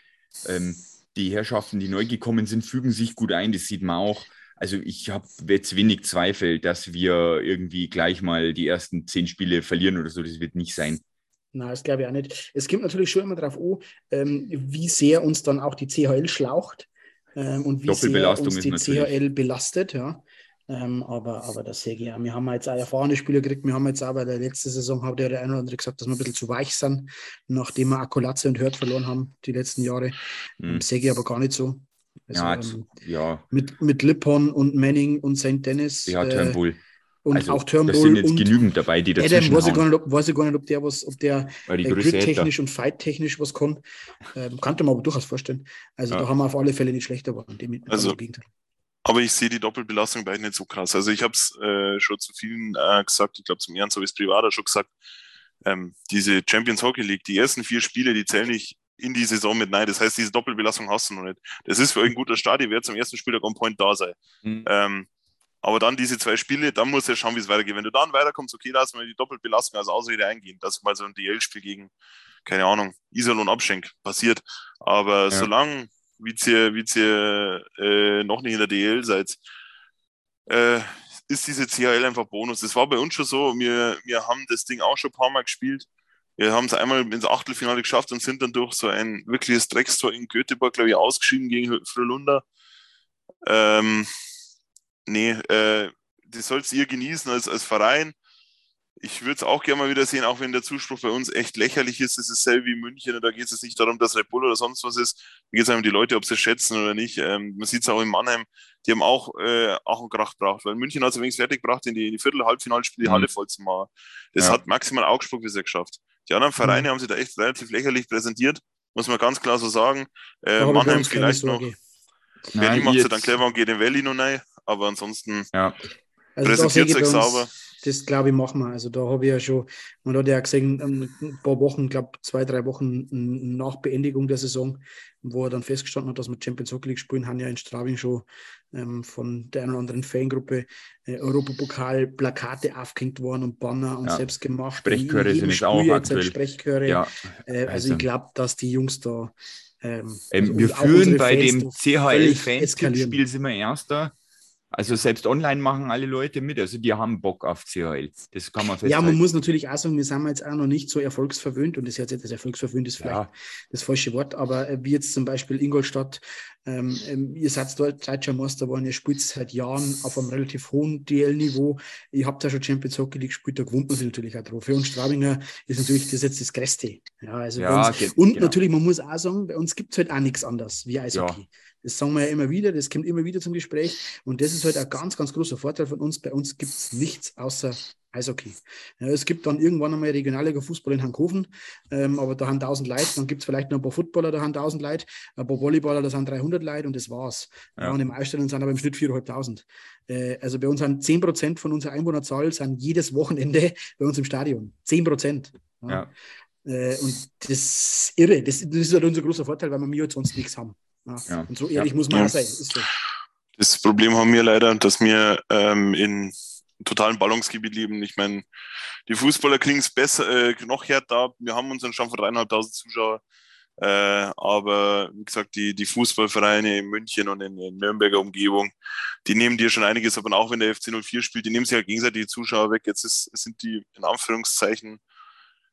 Ähm, die Herrschaften, die neu gekommen sind, fügen sich gut ein, das sieht man auch. Also ich habe jetzt wenig Zweifel, dass wir irgendwie gleich mal die ersten zehn Spiele verlieren oder so. Das wird nicht sein. Nein, das glaube ich auch nicht. Es kommt natürlich schon immer darauf an, ähm, wie sehr uns dann auch die CHL schlaucht ähm, und wie sehr uns die CHL belastet. Ja. Ähm, aber, aber das sehe ich ja. Wir haben jetzt auch erfahrene Spieler gekriegt. Wir haben jetzt aber der letzte Saison, hat der eine oder andere gesagt, dass wir ein bisschen zu weich sind, nachdem wir Akulatze und Hört verloren haben die letzten Jahre. Mhm. Sehe ich aber gar nicht so. Also, ja, ähm, ja. Mit, mit Lippon und Manning und St. Dennis. Ja, Turnbull. Und also, auch Turnbull. Es sind jetzt genügend dabei, die dazwischen Adam, weiß ich, gar nicht, ob, weiß ich gar nicht, ob der was, ob der äh, grid-technisch und fight-technisch was kann. Ähm, kannte man aber durchaus vorstellen. Also ja. da haben wir auf alle Fälle nicht schlechter geworden. Also, aber ich sehe die Doppelbelastung bei nicht so krass. Also ich habe es äh, schon zu vielen äh, gesagt, ich glaube zum Ernst habe ich es privat auch schon gesagt, ähm, diese Champions Hockey League, die ersten vier Spiele, die zählen nicht in die Saison mit Nein. Das heißt, diese Doppelbelastung hast du noch nicht. Das ist für euch ein guter Start, ihr werdet zum ersten Spieltag on point da sein. Mhm. Ähm, aber dann diese zwei Spiele, dann muss er schauen, wie es weitergeht. Wenn du dann weiterkommst, okay, lass mal die Doppelbelastung als Ausrede eingehen, dass mal so ein DL-Spiel gegen, keine Ahnung, Iserlohn Abschenk passiert. Aber ja. solange wie ihr äh, noch nicht in der DL seid, äh, ist diese CHL einfach Bonus. Das war bei uns schon so. Wir, wir haben das Ding auch schon ein paar Mal gespielt. Wir haben es einmal ins Achtelfinale geschafft und sind dann durch so ein wirkliches Dreckstor in Göteborg, glaube ich, ausgeschieden gegen Frölunda. Ähm, nee, äh, das sollt ihr genießen als, als Verein ich würde es auch gerne mal wieder sehen, auch wenn der Zuspruch bei uns echt lächerlich ist. Es ist selber wie München und da geht es nicht darum, dass Red Bull oder sonst was ist. Da geht es um die Leute, ob sie es schätzen oder nicht. Ähm, man sieht es auch in Mannheim, die haben auch, äh, auch einen Krach gebracht, weil München hat es übrigens fertig gebracht, in die, in die Viertel-, Halbfinalspiele die mhm. Halle voll zu machen. Das ja. hat maximal Augsburg bisher geschafft. Die anderen Vereine mhm. haben sich da echt relativ lächerlich präsentiert, muss man ganz klar so sagen. Äh, Mannheim vielleicht noch. Berlin macht es dann clever und geht in Valley noch rein, aber ansonsten ja. Also präsentiert sich sauber das glaube ich, machen wir. Also da habe ich ja schon, man hat ja gesehen, ähm, ein paar Wochen, glaube zwei, drei Wochen nach Beendigung der Saison, wo er dann festgestanden hat, dass wir Champions Hockey League spielen, haben ja in Straubing schon ähm, von der einen oder anderen Fangruppe äh, Europapokal-Plakate aufgehängt worden und Banner und ja. selbst gemacht. Sprechchöre sind jetzt auch aktuell. Sprechchöre. Ja. Äh, also, ich glaube, dass die Jungs da ähm, ähm, also wir führen bei Fans dem CHL-Fanspiel sind wir Erster. Also selbst online machen alle Leute mit. Also die haben Bock auf CHL. Das kann man festhalten. Ja, man muss natürlich auch sagen, wir sind jetzt auch noch nicht so erfolgsverwöhnt und das jetzt das erfolgsverwöhnt ist vielleicht ja. das falsche Wort, aber äh, wie jetzt zum Beispiel Ingolstadt, ähm, ähm, ihr seid dort Deutscher Meister geworden, ihr spielt seit Jahren auf einem relativ hohen DL-Niveau. Ihr habt ja schon Champions Hockey League gespielt, da gewohnt man sich natürlich auch drauf. Für uns Strabinger ist natürlich das jetzt das Größte. Ja, also ja, uns, und genau. natürlich, man muss auch sagen, bei uns gibt es halt auch nichts anderes wie Eishockey. Ja. Das sagen wir ja immer wieder, das kommt immer wieder zum Gespräch. Und das ist halt ein ganz, ganz großer Vorteil von uns. Bei uns gibt es nichts außer Eishockey. Ja, es gibt dann irgendwann einmal Regionalliga-Fußball in Hankoven, ähm, aber da haben 1000 Leute, dann gibt es vielleicht noch ein paar Footballer, da haben 1000 Leute, ein paar Volleyballer, da sind 300 Leute und das war's. Ja. und im Ausstellung sind aber im Schnitt 4.500. Äh, also bei uns sind 10% von unserer Einwohnerzahl sind jedes Wochenende bei uns im Stadion. 10%. Ja. ja. Äh, und das ist irre. Das, das ist halt unser großer Vorteil, weil wir mir jetzt sonst nichts haben. Ja. Und so ehrlich muss man auch sein. So. Das Problem haben wir leider, dass wir ähm, in totalen Ballungsgebiet leben. Ich meine, die Fußballer kriegen es besser, äh, noch härter Wir haben unseren Stamm von dreieinhalbtausend Zuschauer. Äh, aber wie gesagt, die, die Fußballvereine in München und in, in Nürnberger Umgebung, die nehmen dir schon einiges, aber auch wenn der FC 04 spielt, die nehmen sich ja gegenseitig die Zuschauer weg. Jetzt ist, sind die in Anführungszeichen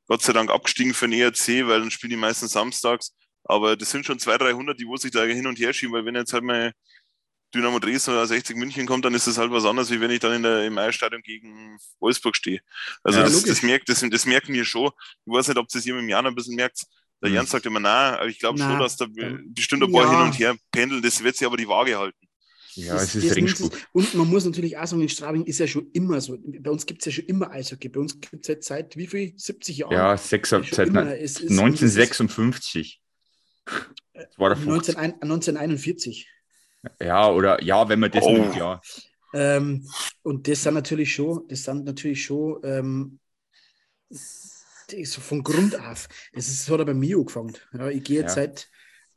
Gott sei Dank abgestiegen für den ERC, weil dann spielen die meistens samstags. Aber das sind schon 200, 300, die wo sich da hin und her schieben, weil wenn jetzt halt mal Dynamo Dresden oder 60 München kommt, dann ist das halt was anderes, wie wenn ich dann in der, im Eisstadion gegen Wolfsburg stehe. Also Ja, das, das, merkt, das, das merken wir schon. Ich weiß nicht, ob das jemand im Jahr noch ein bisschen merkt. Der Mhm. Jan sagt immer, nein, aber ich glaube schon, dass da bestimmt ein paar ja. hin und her pendeln. Das wird sich aber die Waage halten. Ja, Das- es ist es- Und man muss natürlich auch sagen, in Straubing ist ja schon immer so. Bei uns gibt es ja schon immer Eishockey. Bei uns gibt es seit, seit wie viel? 70 Jahren? Ja, sechs, seit immer. Es ist- 1956. Das war der 19, 50. 1941. Ja, oder ja, wenn man das Oh. nimmt, ja. Ähm, und das sind natürlich schon, das sind natürlich schon ähm, so von Grund auf. Das, ist, das hat er bei mir angefangen. Ja, ich gehe jetzt Ja. seit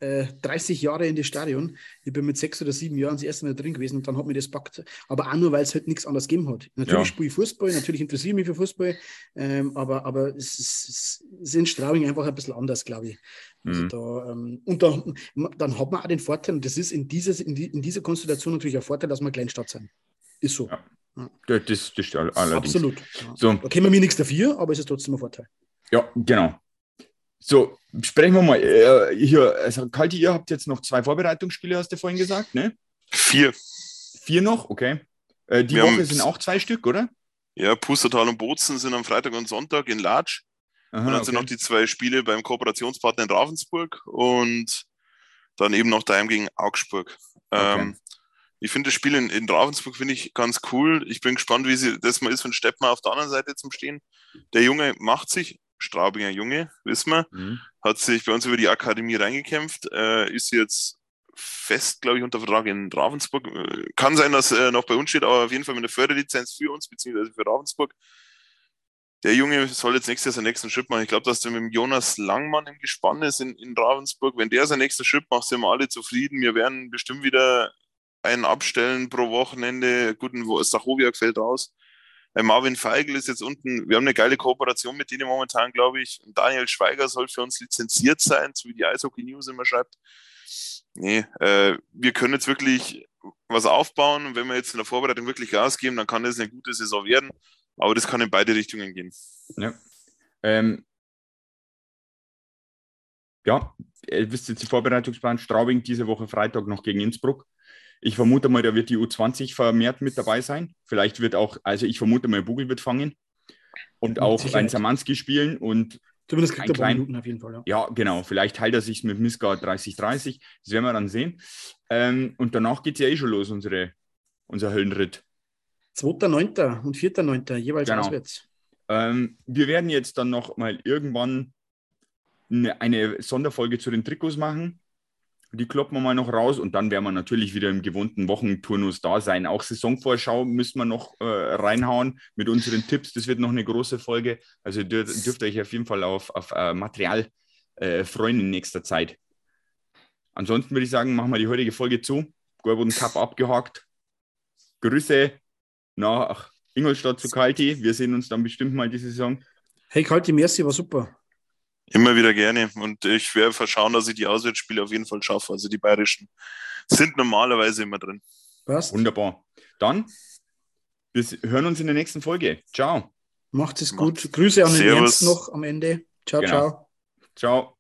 äh, 30 Jahren in das Stadion. Ich bin mit sechs oder sieben Jahren das erste Mal drin gewesen und dann hat mir das packt. Aber auch nur, weil es halt nichts anderes gegeben hat. Natürlich Ja. spiele ich Fußball, natürlich interessiere ich mich für Fußball, ähm, aber, aber es ist, es ist in Straubing einfach ein bisschen anders, glaube ich. Also Mhm. da, ähm, und da, dann hat man auch den Vorteil, und das ist in, dieses, in, die, in dieser Konstellation natürlich ein Vorteil, dass wir Kleinstadt sind. Ist so. Ja. Das, das, das stimmt allerdings. Absolut. Ja. So, Da können wir mir nichts dafür, aber es ist trotzdem ein Vorteil. ja, genau. So, sprechen wir mal. Äh, hier, also Kalti, ihr habt jetzt noch zwei Vorbereitungsspiele, hast du vorhin gesagt, ne? Vier. Vier noch, okay. Äh, die Wir Woche sind auch zwei Stück, oder? Ja, Pustertal und Bozen sind am Freitag und Sonntag in Latsch. Aha, und dann sind noch die zwei Spiele beim Kooperationspartner in Ravensburg und dann eben noch daheim gegen Augsburg. Ähm, ich finde das Spiel in, in Ravensburg finde ich ganz cool. Ich bin gespannt, wie sie das mal ist, wenn Steppmann auf der anderen Seite zum Stehen. Der Junge macht sich, Straubinger Junge, wissen wir, Mhm. hat sich bei uns über die Akademie reingekämpft, äh, ist jetzt fest, glaube ich, unter Vertrag in Ravensburg. Äh, Kann sein, dass er noch bei uns steht, aber auf jeden Fall mit einer Förderlizenz für uns, beziehungsweise für Ravensburg. Der Junge soll jetzt nächstes Jahr seinen nächsten Schritt machen. Ich glaube, dass der mit dem Jonas Langmann im Gespann ist in, in Ravensburg. Wenn der seinen nächsten Schritt macht, sind wir alle zufrieden. Wir werden bestimmt wieder einen abstellen pro Wochenende. Guten Stachowiak fällt raus. Äh, Marvin Feigl ist jetzt unten. Wir haben eine geile Kooperation mit denen momentan, glaube ich. Daniel Schweiger soll für uns lizenziert sein, so wie die Eishockey News immer schreibt. Nee, äh, wir können jetzt wirklich was aufbauen. Und wenn wir jetzt in der Vorbereitung wirklich Gas geben, dann kann das eine gute Saison werden. Aber das kann in beide Richtungen gehen. Ja. Ähm, ja, ihr wisst jetzt die Vorbereitungsplan. Straubing diese Woche Freitag noch gegen Innsbruck. Ich vermute mal, da wird die U20 vermehrt mit dabei sein. Vielleicht wird auch, also ich vermute mal, Bugel wird fangen und Mit auch Sicherheit. ein Samanski spielen und Zumindest kriegt Ein er klein- Minuten auf jeden Fall. Ja. ja, genau, vielleicht heilt er sich mit Miska 30-30. Das werden wir dann sehen. Ähm, und danach geht es ja eh schon los, unsere, unser Höllenritt. 2.9. und 4.9. jeweils Genau. auswärts. Ähm, wir werden jetzt dann noch mal irgendwann eine, eine Sonderfolge zu den Trikots machen. Die kloppen wir mal noch raus und dann werden wir natürlich wieder im gewohnten Wochenturnus da sein. Auch Saisonvorschau müssen wir noch äh, reinhauen mit unseren Tipps. Das wird noch eine große Folge. Also ihr dürft, dürft euch auf jeden Fall auf, auf äh, Material äh, freuen in nächster Zeit. Ansonsten würde ich sagen, machen wir die heutige Folge zu. Gorboden Cup abgehakt. Grüße nach Ingolstadt zu Kalti. Wir sehen uns dann bestimmt mal diese Saison. Hey, Kalti, merci, war super. Immer wieder gerne. Und ich werde verschauen, dass ich die Auswärtsspiele auf jeden Fall schaffe. Also die bayerischen sind normalerweise immer drin. Passt. Wunderbar. Dann, wir hören uns in der nächsten Folge. Ciao. Macht es Macht's. gut. Grüße an den Servus. Ernst noch am Ende. Ciao, Genau. ciao. Ciao.